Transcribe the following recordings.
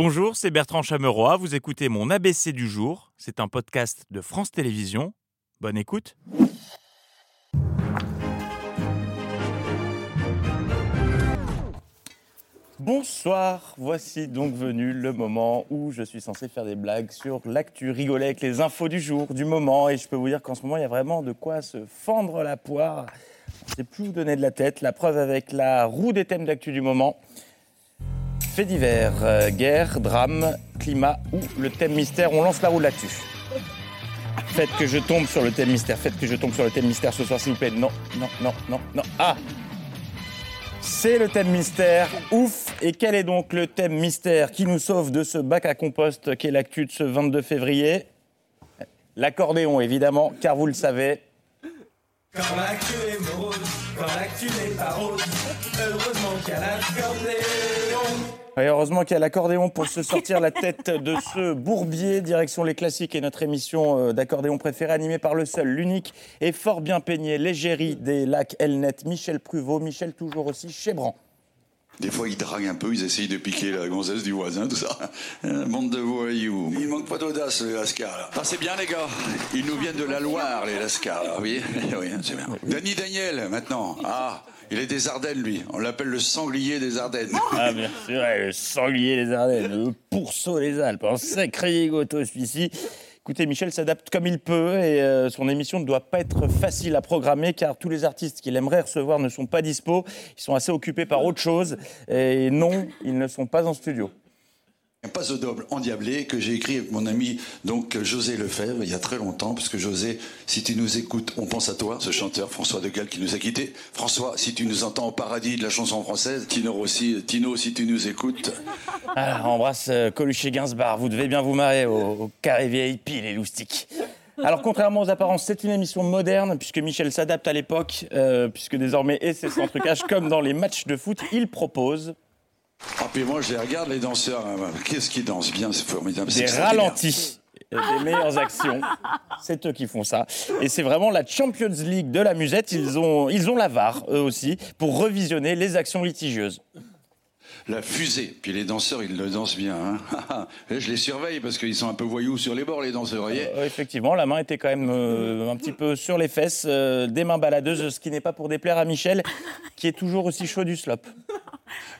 Bonjour, c'est Bertrand Chameroy. Vous écoutez mon ABC du jour. C'est un podcast de France Télévisions. Bonne écoute. Bonsoir, voici donc venu le moment où je suis censé faire des blagues sur l'actu, rigoler avec les infos du jour, du moment. Et je peux vous dire qu'en ce moment, il y a vraiment de quoi se fendre la poire. Je ne sais plus où donner de la tête. La preuve avec la roue des thèmes d'actu du moment. Fait divers, euh, guerre, drame, climat ou le thème mystère. On lance la roue de l'actu. Faites que je tombe sur le thème mystère. Faites que je tombe sur le thème mystère ce soir, s'il vous plaît. Non, non, non, non, non. Ah c'est le thème mystère. Ouf Et quel est donc le thème mystère qui nous sauve de ce bac à compost qu'est l'actu de ce 22 février? L'accordéon, évidemment, car vous le savez. Quand l'actu est morose, quand l'actu n'est pas rose, heureusement qu'il y a l'accordéon. Et heureusement qu'il y a l'accordéon pour se sortir la tête de ce bourbier. Direction les classiques et notre émission euh, d'accordéon préférée animée par le seul, l'unique et fort bien peigné l'égérie des lacs Elnet, Michel Pruvot. Michel toujours aussi chébran. Des fois, ils draguent un peu, ils essayent de piquer la gonzesse du voisin, tout ça. Un bande de voyous. Il manque pas d'audace, les Lascars. Ah, c'est bien, les gars. Ils nous viennent de la Loire, les Lascars. Oui, oui, c'est bien. Danny Daniel, maintenant. Ah, il est des Ardennes, lui. On l'appelle le sanglier des Ardennes. Ah, bien sûr, le sanglier des Ardennes, le pourceau des Alpes. Un sacré goto, celui-ci. Écoutez, Michel s'adapte comme il peut et euh, son émission ne doit pas être facile à programmer car tous les artistes qu'il aimerait recevoir ne sont pas dispo. Ils sont assez occupés par autre chose et non, ils ne sont pas en studio. Un passe au double endiablé que j'ai écrit avec mon ami donc José Lefebvre il y a très longtemps, parce que José, si tu nous écoutes, on pense à toi, ce chanteur François de Gaulle qui nous a quittés. François, si tu nous entends au paradis de la chanson française, Tino aussi, Tino, si tu nous écoutes. Alors, embrasse euh, Coluche Gainsbourg, vous devez bien vous marrer au, carré VIP, les loustiques. Alors, contrairement aux apparences, c'est une émission moderne, puisque Michel s'adapte à l'époque, euh, puisque désormais, et c'est son trucage, comme dans les matchs de foot, il propose ah, puis moi, je les regarde, les danseurs. Hein. Qu'est-ce qu'ils dansent bien, c'est formidable. Des ralentis des meilleures actions. C'est eux qui font ça. Et c'est vraiment la Champions League de la musette. Ils ont, ils ont la VAR, eux aussi, pour revisionner les actions litigieuses. La fusée. Puis les danseurs, ils le dansent bien. Hein. je les surveille parce qu'ils sont un peu voyous sur les bords, les danseurs. Euh, effectivement, la main était quand même euh, un petit peu sur les fesses, euh, des mains baladeuses, ce qui n'est pas pour déplaire à Michel, qui est toujours aussi chaud du slop.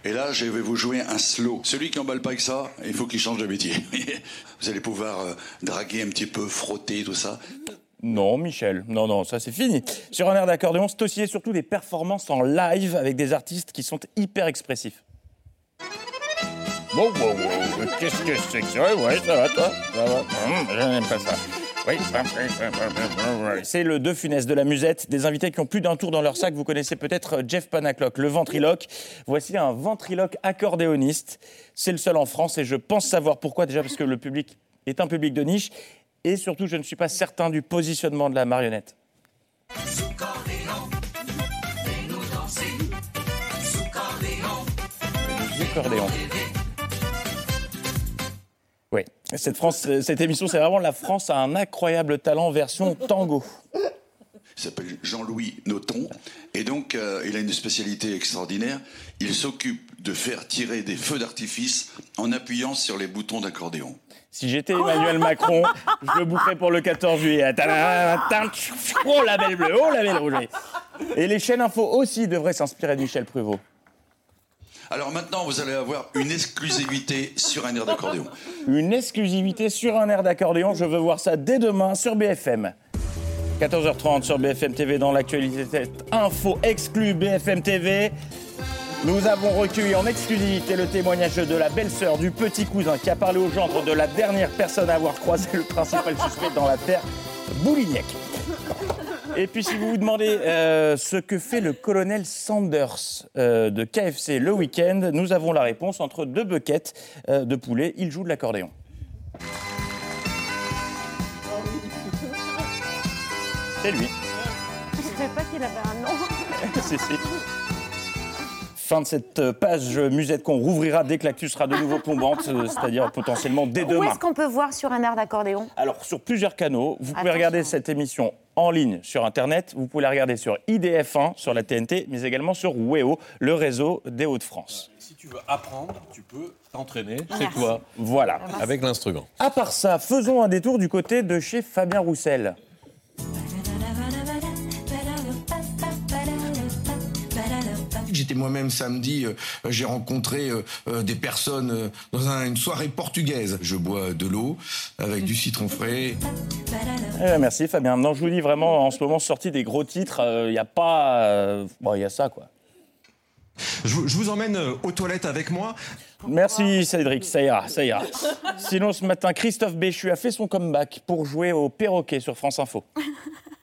Et là, je vais vous jouer un slow. Celui qui emballe pas avec ça, il faut qu'il change de métier. vous allez pouvoir euh, draguer un petit peu, frotter, tout ça. Non, Michel, non, non, ça c'est fini. Sur un air d'accordéon, c'est aussi et surtout des performances en live avec des artistes qui sont hyper expressifs. Wow, wow, wow, qu'est-ce que c'est que ça? Ouais, ça va, toi? Ça va hum, Je n'aime pas ça. C'est le deux funeste de la musette, des invités qui ont plus d'un tour dans leur sac. Vous connaissez peut-être Jeff Panaclock, le ventriloque. Voici un ventriloque accordéoniste. C'est le seul en France et je pense savoir pourquoi. Déjà parce que le public est un public de niche et surtout je ne suis pas certain du positionnement de la marionnette. Cette, France, cette émission, c'est vraiment la France a un incroyable talent version tango. Il s'appelle Jean-Louis Noton. Et donc, euh, il a une spécialité extraordinaire. Il s'occupe de faire tirer des feux d'artifice en appuyant sur les boutons d'accordéon. Si j'étais Emmanuel Macron, je le bouclerais pour le 14 juillet. Oh la belle bleue, oh la belle rouge. Et les chaînes info aussi devraient s'inspirer de Michel Pruvot. Alors maintenant, vous allez avoir une exclusivité sur un air d'accordéon. Une exclusivité sur un air d'accordéon, je veux voir ça dès demain sur BFM. 14h30 sur BFM TV dans l'actualité info exclue BFM TV. Nous avons recueilli en exclusivité le témoignage de la belle-sœur du petit cousin qui a parlé au gendre de la dernière personne à avoir croisé le principal suspect dans l'affaire Boulignac. Et puis si vous vous demandez euh, ce que fait le colonel Sanders euh, de KFC le week-end, nous avons la réponse entre deux buckets euh, de poulet. Il joue de l'accordéon. C'est lui. Je ne savais pas qu'il avait un nom. si, si. Fin de cette page musette qu'on rouvrira dès que l'actu sera de nouveau plombante, c'est-à-dire potentiellement dès demain. Où est-ce qu'on peut voir sur un air d'accordéon? Alors, sur plusieurs canaux. Vous pouvez regarder cette émission en ligne sur Internet. Vous pouvez la regarder sur IDF1, sur la TNT, mais également sur WEO, le réseau des Hauts-de-France. Si tu veux apprendre, tu peux t'entraîner chez toi Voilà. avec l'instrument. À part ça, faisons un détour du côté de chez Fabien Roussel. J'étais moi-même samedi, euh, j'ai rencontré euh, euh, des personnes euh, dans un- une soirée portugaise. Je bois de l'eau avec du citron frais. Eh, merci Fabien. Non, je vous dis vraiment, en ce moment, sorti des gros titres, il n'y a pas... euh, Bon, il y a ça, quoi. Je, vous- je vous emmène euh, aux toilettes avec moi. Merci Cédric, ça ira, ça ira. Sinon, ce matin, Christophe Béchu a fait son comeback pour jouer au perroquet sur France Info.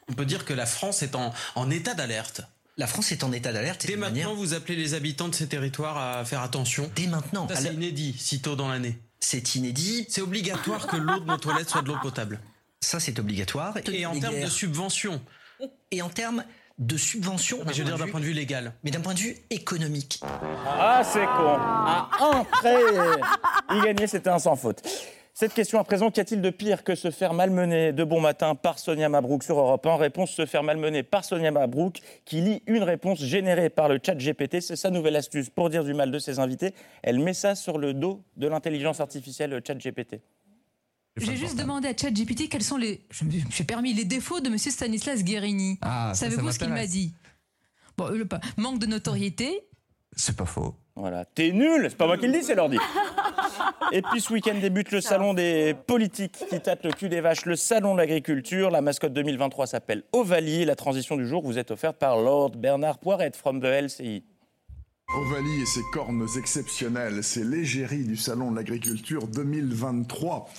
On peut dire que la France est en, en état d'alerte. La France est en état d'alerte. et Dès maintenant, manière- vous appelez les habitants de ces territoires à faire attention. Dès maintenant. Ça, c'est inédit, si tôt dans l'année. C'est inédit. C'est obligatoire que l'eau de nos toilettes soit de l'eau potable. Ça, c'est obligatoire. Et en termes de guerres. subventions, Et en termes de subventions. mais je veux dire d'un point de vue légal. Mais d'un point de vue économique. Ah, c'est con. À un près, il gagnait, c'était un sans faute. Cette question à présent, qu'y a-t-il de pire que se faire malmener de bon matin par Sonia Mabrouk sur Europe 1 Réponse se faire malmener par Sonia Mabrouk qui lit une réponse générée par le chat GPT. C'est sa nouvelle astuce pour dire du mal de ses invités. Elle met ça sur le dos de l'intelligence artificielle le chat GPT. J'ai juste demandé à ChatGPT quels sont les. Je me suis permis les défauts de Monsieur Stanislas Guérini. Ah, Savez-vous ce qu'il m'a dit? Bon, le pas- manque de notoriété. C'est pas faux. Voilà, t'es nul, c'est pas moi qui le dis, c'est l'ordi. Et puis ce week-end débute le salon des politiques qui tâtent le cul des vaches, le salon de l'agriculture. La mascotte 2023 s'appelle Ovalie. La transition du jour vous est offerte par Lord Bernard Poirette from the LCI. Ovalie et ses cornes exceptionnelles, c'est l'égérie du Salon de l'Agriculture 2023.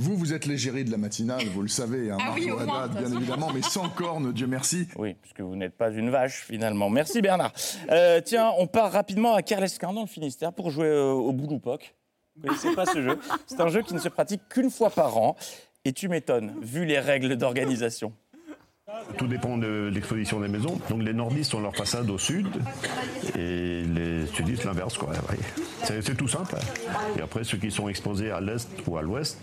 Vous, vous êtes l'égérie de la matinale, vous le savez, hein, Ah oui, moins, Haddad, bien évidemment, mais sans cornes, Dieu merci. Oui, puisque vous n'êtes pas une vache finalement. Merci Bernard. Euh, tiens, on part rapidement à Kerlesquin dans le Finistère pour jouer euh, au Bouloupoc. Vous connaissez pas ce jeu C'est un jeu qui ne se pratique qu'une fois par an. Et tu m'étonnes, vu les règles d'organisation. Tout dépend de l'exposition des maisons. Donc les nordistes ont leur façade au sud et les sudistes l'inverse. quoi. C'est tout simple. Et après, ceux qui sont exposés à l'est ou à l'ouest,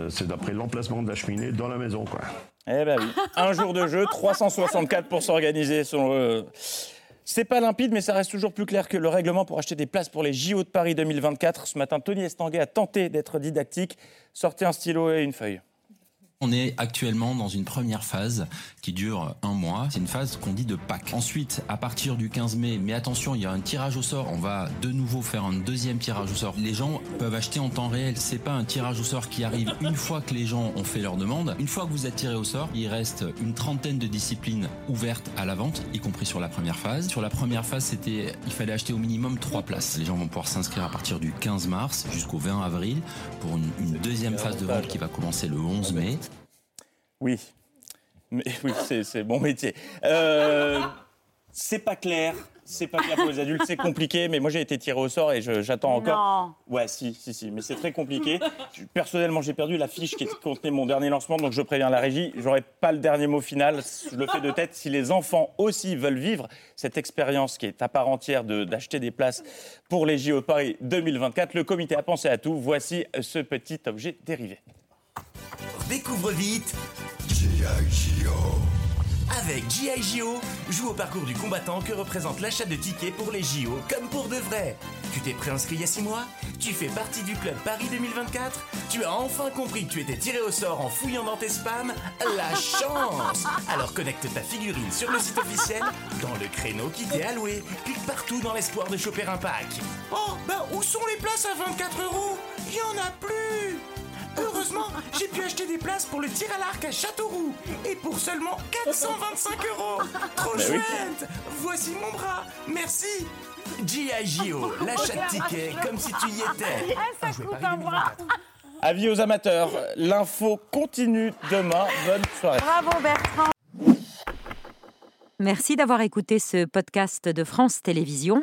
euh, c'est d'après l'emplacement de la cheminée dans la maison. Quoi. Eh ben oui. Un jour de jeu, 364 pour s'organiser. selon le- C'est pas limpide, mais ça reste toujours plus clair que le règlement pour acheter des places pour les JO de Paris 2024. Ce matin, Tony Estanguet a tenté d'être didactique. Sortez un stylo et une feuille. On est actuellement dans une première phase qui dure un mois. C'est une phase qu'on dit de Pâques. Ensuite, à partir du 15 mai, mais attention, il y a un tirage au sort. On va de nouveau faire un deuxième tirage au sort. Les gens peuvent acheter en temps réel. C'est pas un tirage au sort qui arrive une fois que les gens ont fait leur demande. Une fois que vous êtes tiré au sort, il reste une trentaine de disciplines ouvertes à la vente, y compris sur la première phase. Sur la première phase, c'était, il fallait acheter au minimum trois places. Les gens vont pouvoir s'inscrire à partir du 15 mars jusqu'au 20 avril pour une, une deuxième phase de vente qui va commencer le 11 mai. Oui. Mais oui, c'est c'est mon métier. Euh, c'est pas clair. C'est pas clair pour les adultes, c'est compliqué, mais moi j'ai été tiré au sort et j'attends encore. Non. Ouais, si, si, si, mais c'est très compliqué. Personnellement, j'ai perdu la fiche qui contenait mon dernier lancement, donc je préviens la régie, j'aurai pas le dernier mot final. Je le fais de tête. Si les enfants aussi veulent vivre cette expérience qui est à part entière de- d'acheter des places pour les JO Paris 2024, le comité a pensé à tout. Voici ce petit objet dérivé. Découvre vite Avec G.I. Joe, joue au parcours du combattant que représente l'achat de tickets pour les JO comme pour de vrai. Tu t'es préinscrit il y a 6 mois Tu fais partie du club Paris 2024 Tu as enfin compris que tu étais tiré au sort en fouillant dans tes spams La chance Alors connecte ta figurine sur le site officiel, dans le créneau qui t'est alloué, clique partout dans l'espoir de choper un pack. Oh, ben où sont les places à 24 euros? Il en a plus Heureusement, j'ai pu acheter des places pour le tir à l'arc à Châteauroux. Et pour seulement 425 euros. Trop Bah oui. chouette Voici mon bras. Merci G.I. Gio, l'achat de tickets comme si tu y étais. Ah, ça Jouer coûte un bras. 2024. Avis aux amateurs, l'info continue demain. Bonne soirée. Bravo Bertrand. Merci d'avoir écouté ce podcast de France Télévisions.